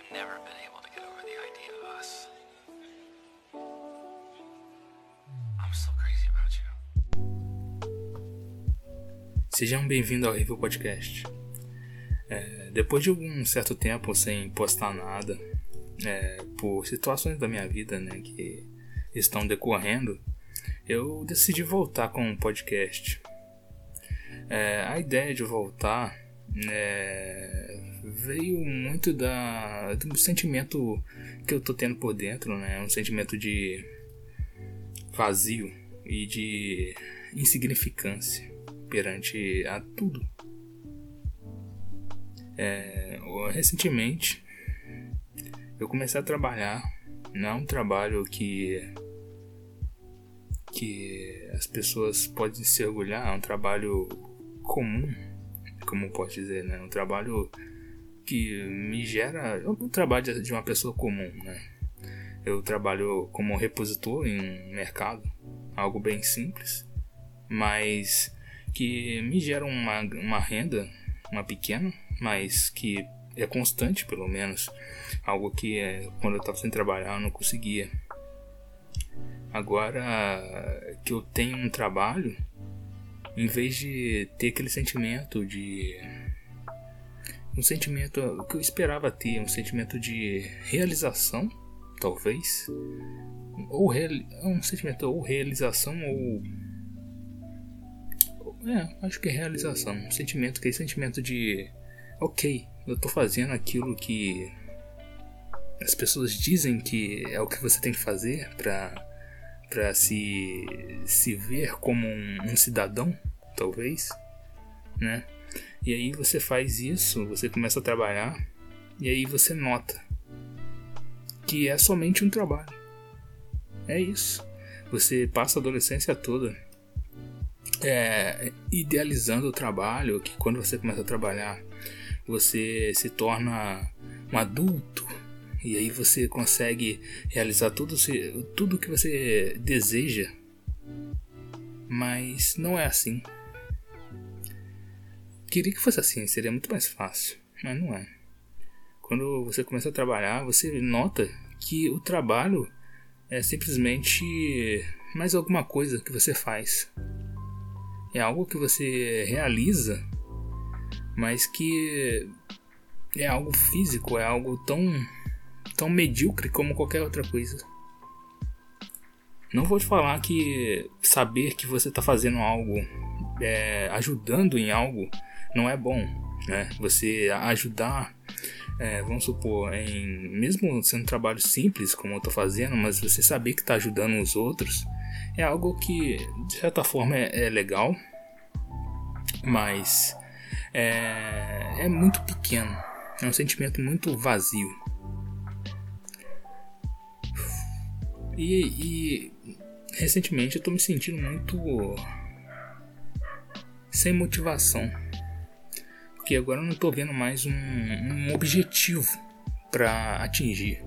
I've never been able to get over the idea of us. I'm still crazy about you. Sejam bem-vindos ao Review Podcast. É, depois de um certo tempo sem postar nada, é, por situações da minha vida né, que estão decorrendo, eu decidi voltar com um podcast. É, a ideia de voltar é, veio muito da, do sentimento que eu tô tendo por dentro, né? Um sentimento de vazio e de insignificância perante a tudo. É, recentemente eu comecei a trabalhar, não é um trabalho que que as pessoas podem se orgulhar, é um trabalho comum, como posso dizer, né? Um trabalho que me gera. Não trabalho de uma pessoa comum, né? Eu trabalho como repositor em um mercado, algo bem simples, mas que me gera uma, uma renda, uma pequena, mas que é constante pelo menos, algo que é, quando eu estava sem trabalhar eu não conseguia. Agora que eu tenho um trabalho, em vez de ter aquele sentimento de um sentimento que eu esperava ter, um sentimento de realização, talvez, ou real, um sentimento ou realização ou é, acho que é realização, um sentimento que é sentimento de ok, eu tô fazendo aquilo que as pessoas dizem que é o que você tem que fazer para para se se ver como um, um cidadão, talvez, né? E aí você faz isso, você começa a trabalhar, e aí você nota que é somente um trabalho. É isso. Você passa a adolescência toda é, idealizando o trabalho, que quando você começa a trabalhar, você se torna um adulto e aí você consegue realizar tudo, tudo que você deseja. Mas não é assim. Queria que fosse assim, seria muito mais fácil, mas não é. Quando você começa a trabalhar, você nota que o trabalho é simplesmente mais alguma coisa que você faz. É algo que você realiza, mas que é algo físico, é algo tão tão medíocre como qualquer outra coisa. Não vou te falar que saber que você está fazendo algo, é, ajudando em algo, não é bom, né? Você ajudar, é, vamos supor, em mesmo sendo um trabalho simples como eu estou fazendo, mas você saber que está ajudando os outros é algo que de certa forma é, é legal, mas é, é muito pequeno, é um sentimento muito vazio. E, e recentemente eu estou me sentindo muito sem motivação porque agora eu não estou vendo mais um, um objetivo para atingir.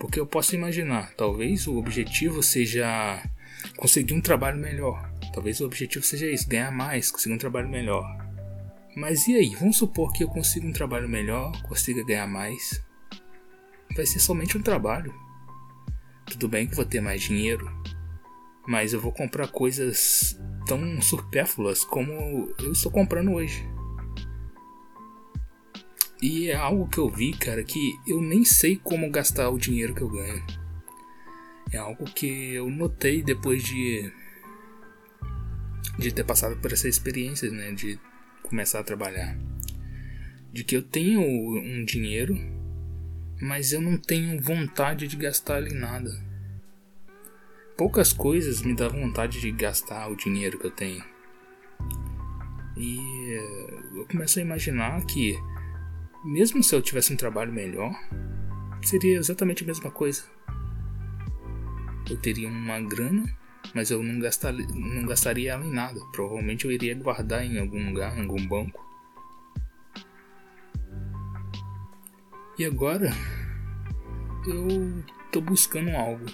Porque eu posso imaginar, talvez o objetivo seja conseguir um trabalho melhor. Talvez o objetivo seja isso, ganhar mais, conseguir um trabalho melhor. Mas e aí? Vamos supor que eu consiga um trabalho melhor, consiga ganhar mais. Vai ser somente um trabalho. Tudo bem que vou ter mais dinheiro, mas eu vou comprar coisas tão supérfluas como eu estou comprando hoje. E é algo que eu vi, cara, que eu nem sei como gastar o dinheiro que eu ganho. É algo que eu notei depois de de ter passado por essa experiência, né, de começar a trabalhar. De que eu tenho um dinheiro, mas eu não tenho vontade de gastar em nada poucas coisas me dão vontade de gastar o dinheiro que eu tenho. E eh, eu começo a imaginar que, mesmo se eu tivesse um trabalho melhor, seria exatamente a mesma coisa. Eu teria uma grana, mas eu não, gastar, não gastaria ela em nada. Provavelmente eu iria guardar em algum lugar, em algum banco. E agora eu tô buscando algo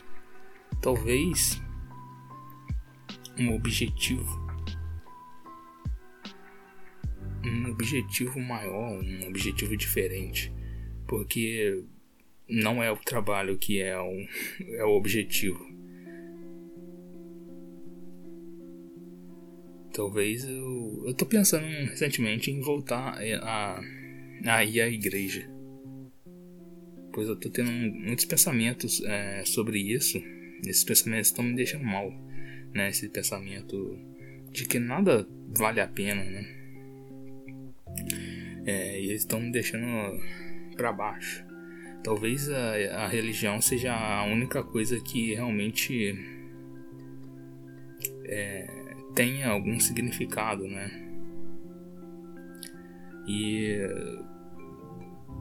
talvez um objetivo um objetivo maior, um objetivo diferente. Porque não é o trabalho que é o, é o objetivo. Talvez eu. Eu tô pensando recentemente em voltar a, a ir à igreja. Pois eu tô tendo muitos pensamentos é, sobre isso. Esses pensamentos estão me deixando mal. Né? Esse pensamento de que nada vale a pena, né? É, e eles estão me deixando para baixo. Talvez a, a religião seja a única coisa que realmente é, tenha algum significado, né? E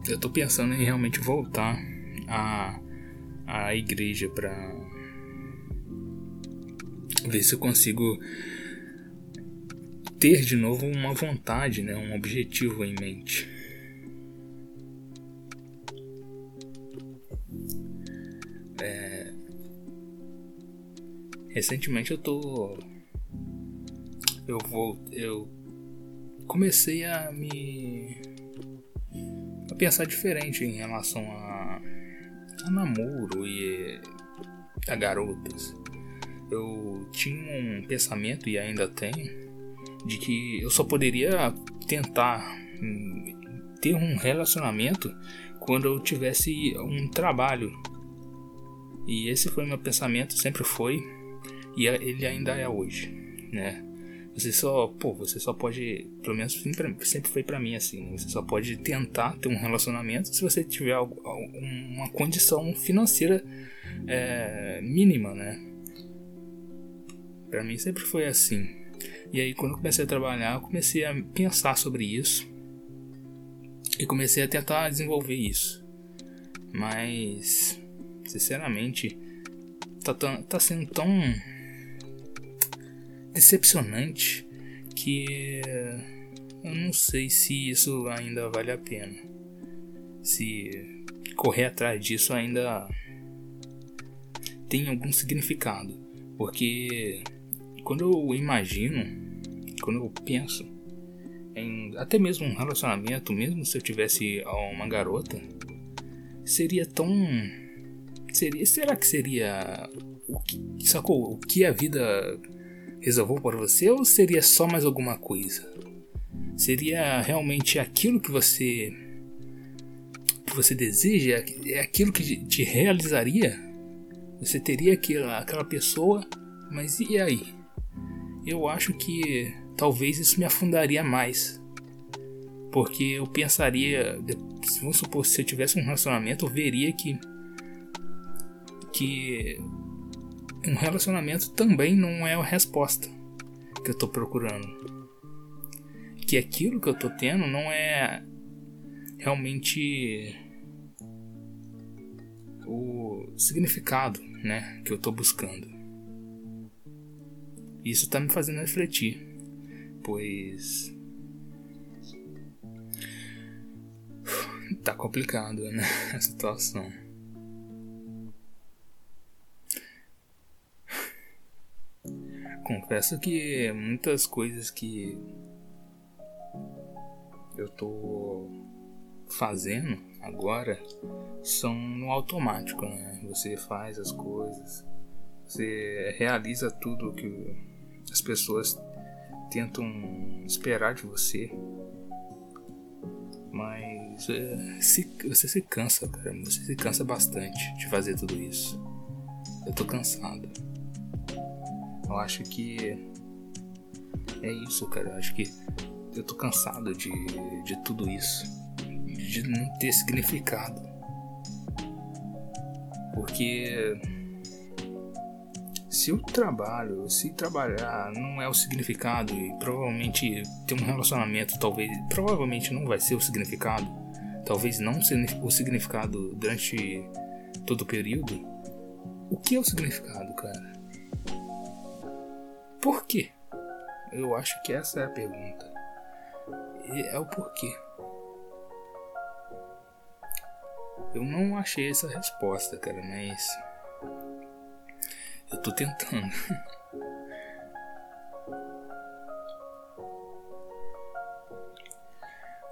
eu tô pensando em realmente voltar à, à igreja para ver se eu consigo ter de novo uma vontade, né, um objetivo em mente. É... Recentemente eu tô eu vou eu comecei a me pensar diferente em relação a, a namoro e a garotas. Eu tinha um pensamento e ainda tenho de que eu só poderia tentar hum, ter um relacionamento quando eu tivesse um trabalho. E esse foi meu pensamento, sempre foi e ele ainda é hoje, né? Você só, pô, você só pode, pelo menos sempre foi para mim assim, né? você só pode tentar ter um relacionamento se você tiver uma condição financeira é, mínima, né? Para mim sempre foi assim. E aí quando eu comecei a trabalhar, eu comecei a pensar sobre isso e comecei a tentar desenvolver isso. Mas, sinceramente, tá, tá sendo tão decepcionante que eu não sei se isso ainda vale a pena. Se correr atrás disso ainda tem algum significado. Porque quando eu imagino, quando eu penso em até mesmo um relacionamento, mesmo se eu tivesse uma garota, seria tão. Seria, será que seria. O que, sacou? O que a vida resolveu por você ou seria só mais alguma coisa? Seria realmente aquilo que você que você deseja? É aquilo que te realizaria? Você teria aquela, aquela pessoa, mas e aí? Eu acho que talvez isso me afundaria mais. Porque eu pensaria, vamos supor, se eu tivesse um relacionamento, eu veria que que um relacionamento também não é a resposta que eu estou procurando. Que aquilo que eu estou tendo não é realmente o significado, né, que eu estou buscando. Isso está me fazendo refletir, pois tá complicado, né, a situação. Confesso que muitas coisas que eu tô fazendo agora são no automático, né? Você faz as coisas, você realiza tudo que as pessoas tentam esperar de você. Mas é, se, você se cansa, cara. Você se cansa bastante de fazer tudo isso. Eu tô cansado. Eu acho que é isso, cara. Eu acho que eu tô cansado de, de tudo isso. De não ter significado. Porque se o trabalho, se trabalhar não é o significado e provavelmente ter um relacionamento talvez, provavelmente não vai ser o significado, talvez não o significado durante todo o período, o que é o significado, cara? Por quê? Eu acho que essa é a pergunta. E é o porquê. Eu não achei essa resposta, cara, mas. Eu tô tentando.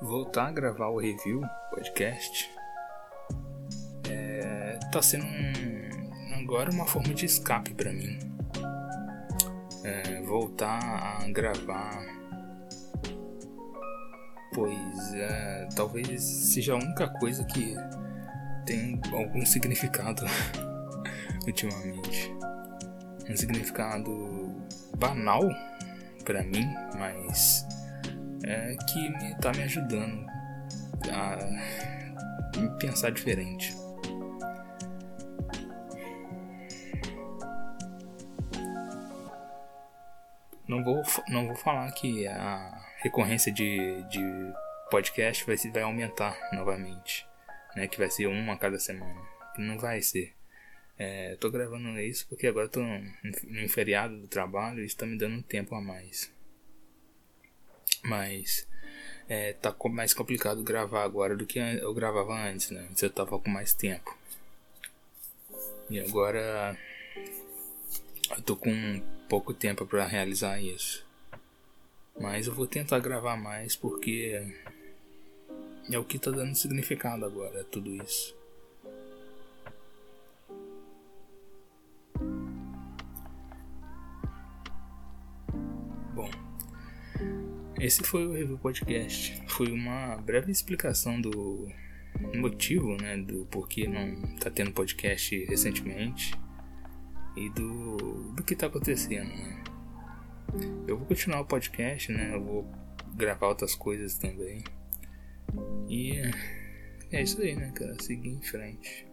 Voltar a gravar o review podcast tá sendo um, agora uma forma de escape para mim. É, voltar a gravar, pois é, talvez seja a única coisa que tem algum significado ultimamente. Um significado banal para mim, mas é, que me, tá me ajudando a pensar diferente. Não vou, não vou falar que a recorrência de, de podcast vai, vai aumentar novamente, né? Que vai ser uma a cada semana. Não vai ser. É, tô gravando isso porque agora tô no feriado do trabalho e isso tá me dando um tempo a mais. Mas é, tá mais complicado gravar agora do que eu gravava antes, né? Antes eu tava com mais tempo. E agora eu tô com pouco tempo para realizar isso. Mas eu vou tentar gravar mais porque é o que tá dando significado agora, tudo isso. Bom, esse foi o Review Podcast. Foi uma breve explicação do motivo, né, do porquê não tá tendo podcast recentemente e do, do que tá acontecendo, né? Eu vou continuar o podcast, né? Eu vou gravar outras coisas também. E é isso aí, né, cara? Seguir em frente.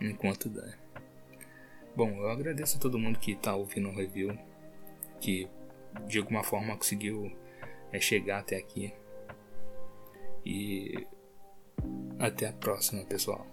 Enquanto dá. Bom, eu agradeço a todo mundo que tá ouvindo o review. Que de alguma forma conseguiu é, chegar até aqui. E até a próxima, pessoal.